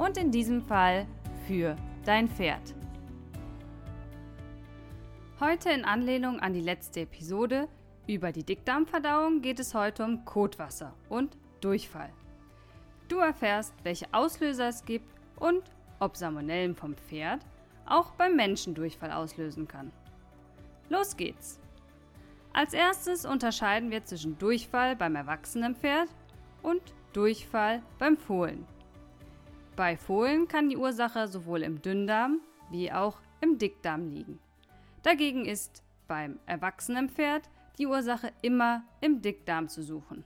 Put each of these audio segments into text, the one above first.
Und in diesem Fall für dein Pferd. Heute in Anlehnung an die letzte Episode über die Dickdarmverdauung geht es heute um Kotwasser und Durchfall. Du erfährst, welche Auslöser es gibt und ob Salmonellen vom Pferd auch beim Menschen Durchfall auslösen kann. Los geht's! Als erstes unterscheiden wir zwischen Durchfall beim erwachsenen Pferd und Durchfall beim Fohlen. Bei Fohlen kann die Ursache sowohl im Dünndarm wie auch im Dickdarm liegen. Dagegen ist beim erwachsenen Pferd die Ursache immer im Dickdarm zu suchen.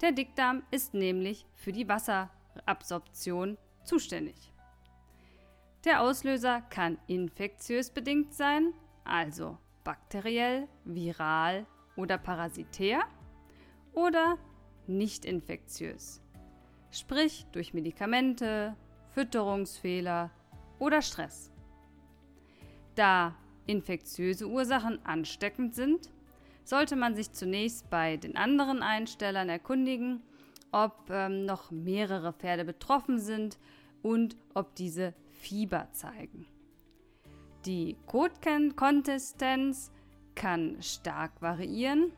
Der Dickdarm ist nämlich für die Wasserabsorption zuständig. Der Auslöser kann infektiös bedingt sein, also bakteriell, viral oder parasitär, oder nicht infektiös, sprich durch Medikamente, Fütterungsfehler oder Stress. Da infektiöse Ursachen ansteckend sind, sollte man sich zunächst bei den anderen Einstellern erkundigen, ob ähm, noch mehrere Pferde betroffen sind und ob diese Fieber zeigen. Die Kotkonsistenz kann stark variieren,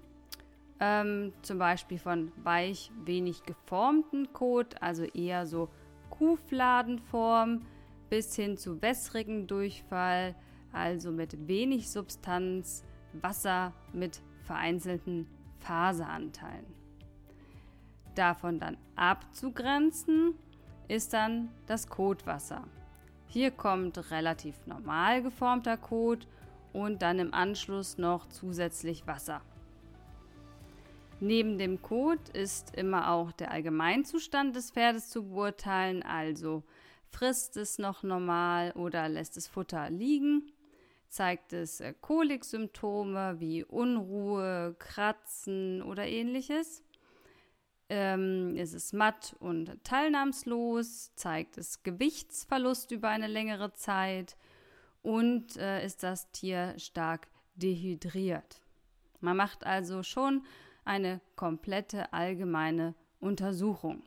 ähm, zum Beispiel von weich, wenig geformten Kot, also eher so Kuhfladenform, bis hin zu wässrigen Durchfall, also mit wenig Substanz, Wasser mit vereinzelten Faseranteilen. Davon dann abzugrenzen ist dann das Kotwasser. Hier kommt relativ normal geformter Kot und dann im Anschluss noch zusätzlich Wasser. Neben dem Kot ist immer auch der Allgemeinzustand des Pferdes zu beurteilen, also frisst es noch normal oder lässt es Futter liegen zeigt es äh, Koliksymptome wie Unruhe, Kratzen oder ähnliches. Ähm, ist es matt und teilnahmslos, zeigt es Gewichtsverlust über eine längere Zeit und äh, ist das Tier stark dehydriert. Man macht also schon eine komplette allgemeine Untersuchung.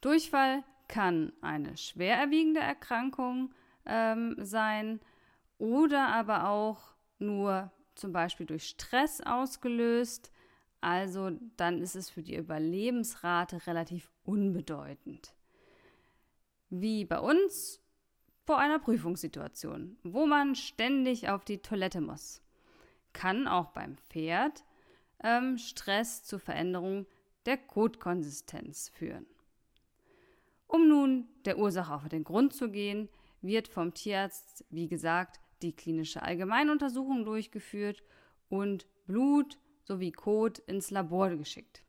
Durchfall kann eine schwer erwiegende Erkrankung ähm, sein oder aber auch nur zum Beispiel durch Stress ausgelöst. Also dann ist es für die Überlebensrate relativ unbedeutend. Wie bei uns vor einer Prüfungssituation, wo man ständig auf die Toilette muss. Kann auch beim Pferd ähm, Stress zur Veränderung der Kotkonsistenz führen. Um nun der Ursache auf den Grund zu gehen, wird vom Tierarzt, wie gesagt, die klinische Allgemeinuntersuchung durchgeführt und Blut sowie Kot ins Labor geschickt.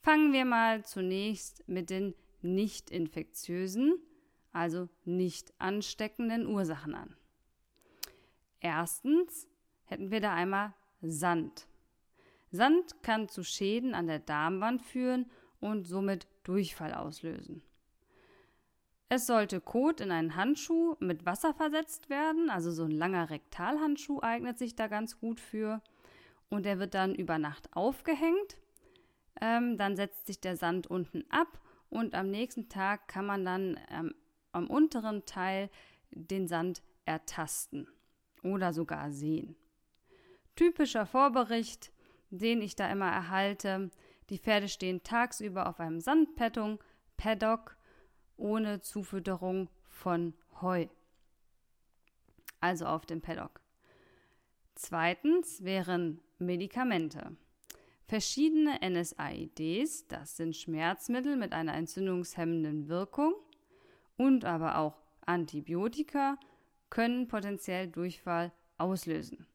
Fangen wir mal zunächst mit den nicht infektiösen, also nicht ansteckenden Ursachen an. Erstens hätten wir da einmal Sand. Sand kann zu Schäden an der Darmwand führen und somit Durchfall auslösen. Es sollte Kot in einen Handschuh mit Wasser versetzt werden, also so ein langer Rektalhandschuh eignet sich da ganz gut für. Und der wird dann über Nacht aufgehängt. Ähm, dann setzt sich der Sand unten ab und am nächsten Tag kann man dann ähm, am unteren Teil den Sand ertasten oder sogar sehen. Typischer Vorbericht, den ich da immer erhalte, die Pferde stehen tagsüber auf einem Sandpettung, Paddock ohne Zufütterung von Heu. Also auf dem Paddock. Zweitens wären Medikamente. Verschiedene NSAIDs, das sind Schmerzmittel mit einer entzündungshemmenden Wirkung und aber auch Antibiotika, können potenziell Durchfall auslösen.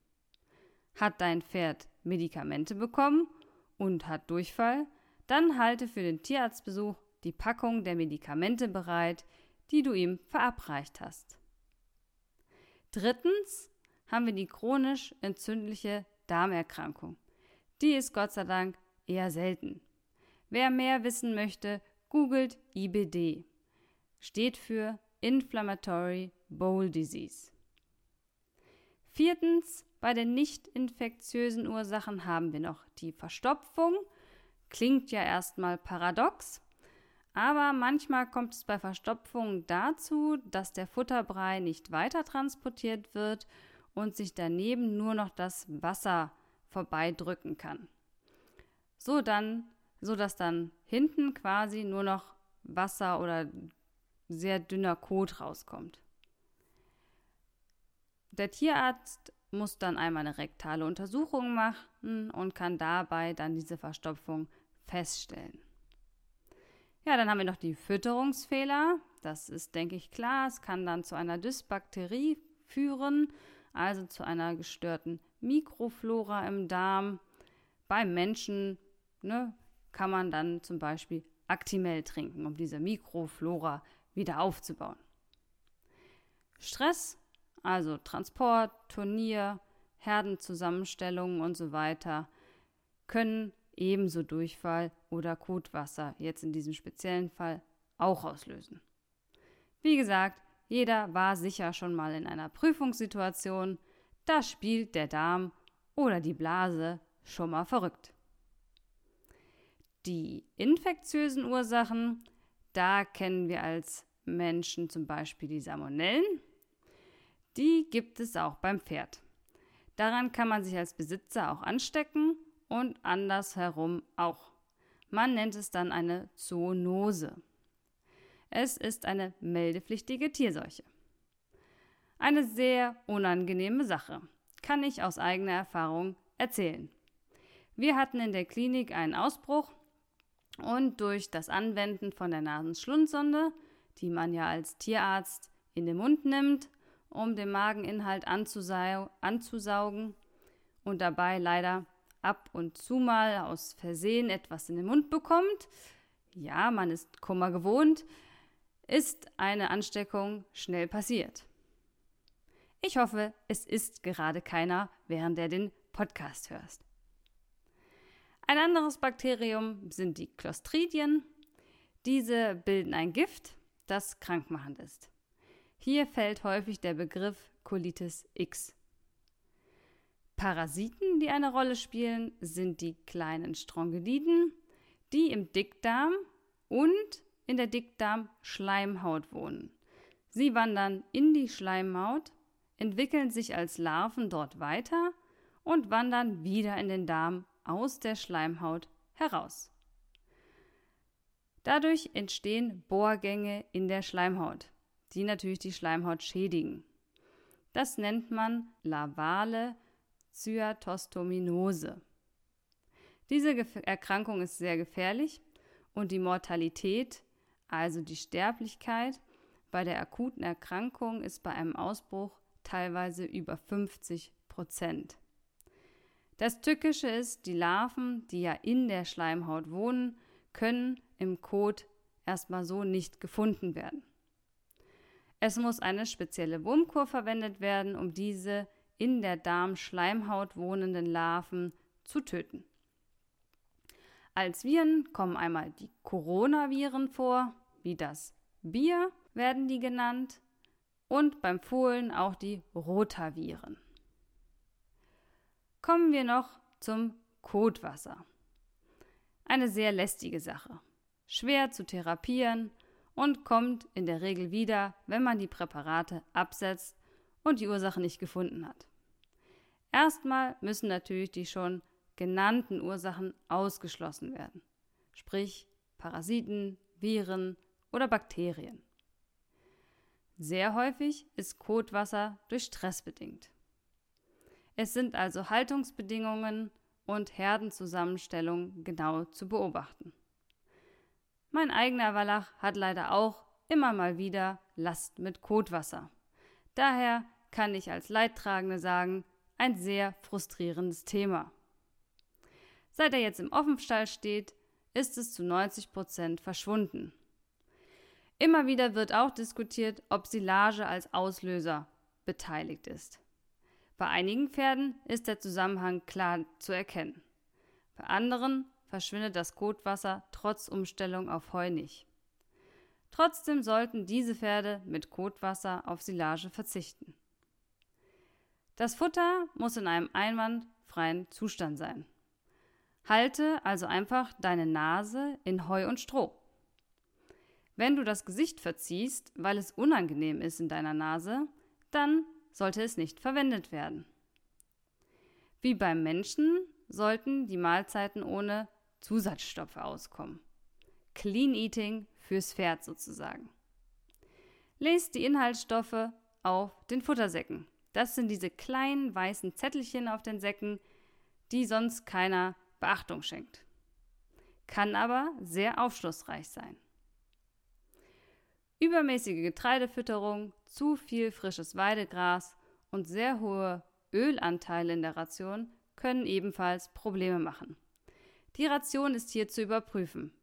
Hat dein Pferd Medikamente bekommen und hat Durchfall, dann halte für den Tierarztbesuch die Packung der Medikamente bereit, die du ihm verabreicht hast. Drittens haben wir die chronisch entzündliche Darmerkrankung. Die ist Gott sei Dank eher selten. Wer mehr wissen möchte, googelt IBD. Steht für Inflammatory Bowel Disease. Viertens, bei den nicht infektiösen Ursachen haben wir noch die Verstopfung. Klingt ja erstmal paradox, aber manchmal kommt es bei Verstopfung dazu, dass der Futterbrei nicht weiter transportiert wird und sich daneben nur noch das Wasser vorbeidrücken kann. So dann, so dass dann hinten quasi nur noch Wasser oder sehr dünner Kot rauskommt. Der Tierarzt muss dann einmal eine rektale Untersuchung machen und kann dabei dann diese Verstopfung feststellen. Ja, dann haben wir noch die Fütterungsfehler. Das ist, denke ich, klar. Es kann dann zu einer Dysbakterie führen, also zu einer gestörten Mikroflora im Darm. Beim Menschen ne, kann man dann zum Beispiel Actimel trinken, um diese Mikroflora wieder aufzubauen. Stress, also Transport, Turnier, Herdenzusammenstellungen und so weiter, können ebenso Durchfall oder Kotwasser, jetzt in diesem speziellen Fall, auch auslösen. Wie gesagt, jeder war sicher schon mal in einer Prüfungssituation, da spielt der Darm oder die Blase schon mal verrückt. Die infektiösen Ursachen, da kennen wir als Menschen zum Beispiel die Salmonellen. Die gibt es auch beim Pferd. Daran kann man sich als Besitzer auch anstecken und andersherum auch. Man nennt es dann eine Zoonose. Es ist eine meldepflichtige Tierseuche. Eine sehr unangenehme Sache, kann ich aus eigener Erfahrung erzählen. Wir hatten in der Klinik einen Ausbruch und durch das Anwenden von der Nasenschlundsonde, die man ja als Tierarzt in den Mund nimmt, um den Mageninhalt anzusau anzusaugen und dabei leider ab und zu mal aus Versehen etwas in den Mund bekommt, ja, man ist Kummer gewohnt, ist eine Ansteckung schnell passiert. Ich hoffe, es ist gerade keiner, während er den Podcast hörst. Ein anderes Bakterium sind die Clostridien. Diese bilden ein Gift, das krankmachend ist. Hier fällt häufig der Begriff Colitis X. Parasiten, die eine Rolle spielen, sind die kleinen Strongeliden, die im Dickdarm und in der Dickdarmschleimhaut wohnen. Sie wandern in die Schleimhaut, entwickeln sich als Larven dort weiter und wandern wieder in den Darm aus der Schleimhaut heraus. Dadurch entstehen Bohrgänge in der Schleimhaut, die natürlich die Schleimhaut schädigen. Das nennt man lavale Cyatostominose. Diese Erkrankung ist sehr gefährlich und die Mortalität, also die Sterblichkeit, bei der akuten Erkrankung ist bei einem Ausbruch teilweise über 50 Prozent. Das Tückische ist, die Larven, die ja in der Schleimhaut wohnen, können im Kot erstmal so nicht gefunden werden. Es muss eine spezielle Wurmkur verwendet werden, um diese in der Darmschleimhaut wohnenden Larven zu töten. Als Viren kommen einmal die Coronaviren vor, wie das Bier werden die genannt, und beim Fohlen auch die Rotaviren. Kommen wir noch zum Kotwasser. Eine sehr lästige Sache, schwer zu therapieren und kommt in der Regel wieder, wenn man die Präparate absetzt und die Ursache nicht gefunden hat. Erstmal müssen natürlich die schon genannten Ursachen ausgeschlossen werden, sprich Parasiten, Viren oder Bakterien. Sehr häufig ist Kotwasser durch Stress bedingt. Es sind also Haltungsbedingungen und Herdenzusammenstellung genau zu beobachten. Mein eigener Wallach hat leider auch immer mal wieder Last mit Kotwasser. Daher kann ich als Leidtragende sagen, ein sehr frustrierendes Thema. Seit er jetzt im Offenstall steht, ist es zu 90 Prozent verschwunden. Immer wieder wird auch diskutiert, ob Silage als Auslöser beteiligt ist. Bei einigen Pferden ist der Zusammenhang klar zu erkennen. Bei anderen verschwindet das Kotwasser trotz Umstellung auf Heu nicht. Trotzdem sollten diese Pferde mit Kotwasser auf Silage verzichten. Das Futter muss in einem einwandfreien Zustand sein. Halte also einfach deine Nase in Heu und Stroh. Wenn du das Gesicht verziehst, weil es unangenehm ist in deiner Nase, dann sollte es nicht verwendet werden. Wie beim Menschen sollten die Mahlzeiten ohne Zusatzstoffe auskommen. Clean Eating fürs Pferd sozusagen. Lest die Inhaltsstoffe auf den Futtersäcken. Das sind diese kleinen weißen Zettelchen auf den Säcken, die sonst keiner Beachtung schenkt. Kann aber sehr aufschlussreich sein. Übermäßige Getreidefütterung, zu viel frisches Weidegras und sehr hohe Ölanteile in der Ration können ebenfalls Probleme machen. Die Ration ist hier zu überprüfen.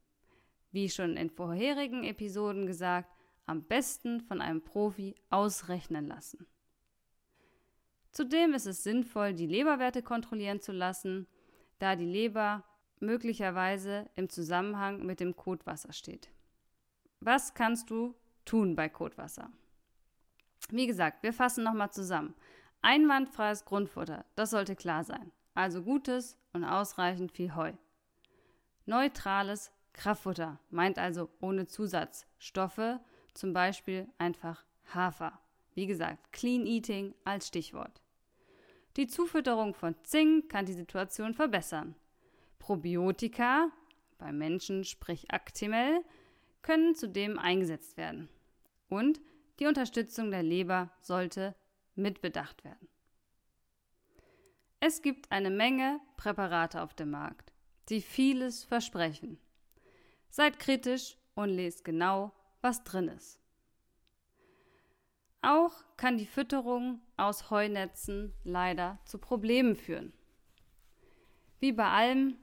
Wie schon in vorherigen Episoden gesagt, am besten von einem Profi ausrechnen lassen. Zudem ist es sinnvoll, die Leberwerte kontrollieren zu lassen, da die Leber möglicherweise im Zusammenhang mit dem Kotwasser steht. Was kannst du tun bei Kotwasser? Wie gesagt, wir fassen nochmal zusammen. Einwandfreies Grundfutter, das sollte klar sein. Also gutes und ausreichend viel Heu. Neutrales Kraftfutter meint also ohne Zusatzstoffe, zum Beispiel einfach Hafer. Wie gesagt, Clean Eating als Stichwort. Die Zufütterung von Zink kann die Situation verbessern. Probiotika, beim Menschen sprich Actimel, können zudem eingesetzt werden. Und die Unterstützung der Leber sollte mitbedacht werden. Es gibt eine Menge Präparate auf dem Markt, die vieles versprechen. Seid kritisch und lest genau, was drin ist. Auch kann die Fütterung aus Heunetzen leider zu Problemen führen. Wie bei allem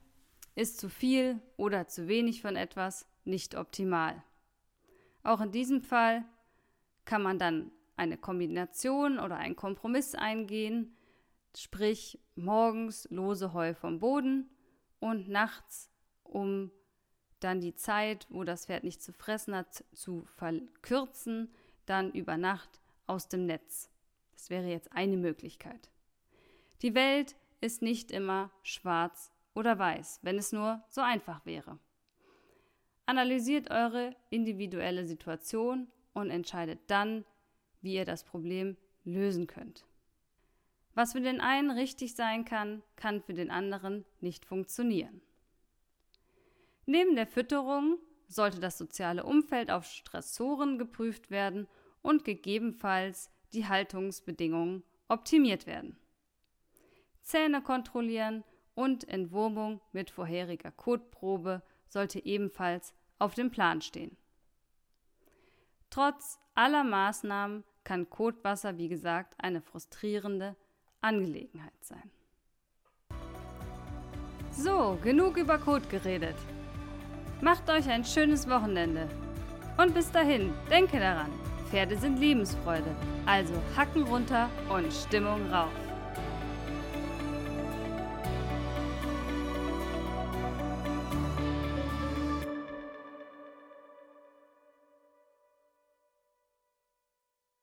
ist zu viel oder zu wenig von etwas nicht optimal. Auch in diesem Fall kann man dann eine Kombination oder einen Kompromiss eingehen, sprich morgens lose Heu vom Boden und nachts, um dann die Zeit, wo das Pferd nicht zu fressen hat, zu verkürzen, dann über Nacht aus dem Netz. Das wäre jetzt eine Möglichkeit. Die Welt ist nicht immer schwarz oder weiß, wenn es nur so einfach wäre. Analysiert eure individuelle Situation und entscheidet dann, wie ihr das Problem lösen könnt. Was für den einen richtig sein kann, kann für den anderen nicht funktionieren. Neben der Fütterung sollte das soziale Umfeld auf Stressoren geprüft werden und gegebenenfalls die Haltungsbedingungen optimiert werden. Zähne kontrollieren und Entwurmung mit vorheriger Kotprobe sollte ebenfalls auf dem Plan stehen. Trotz aller Maßnahmen kann Kotwasser, wie gesagt, eine frustrierende Angelegenheit sein. So, genug über Kot geredet. Macht euch ein schönes Wochenende. Und bis dahin, denke daran, Pferde sind Lebensfreude. Also Hacken runter und Stimmung rauf.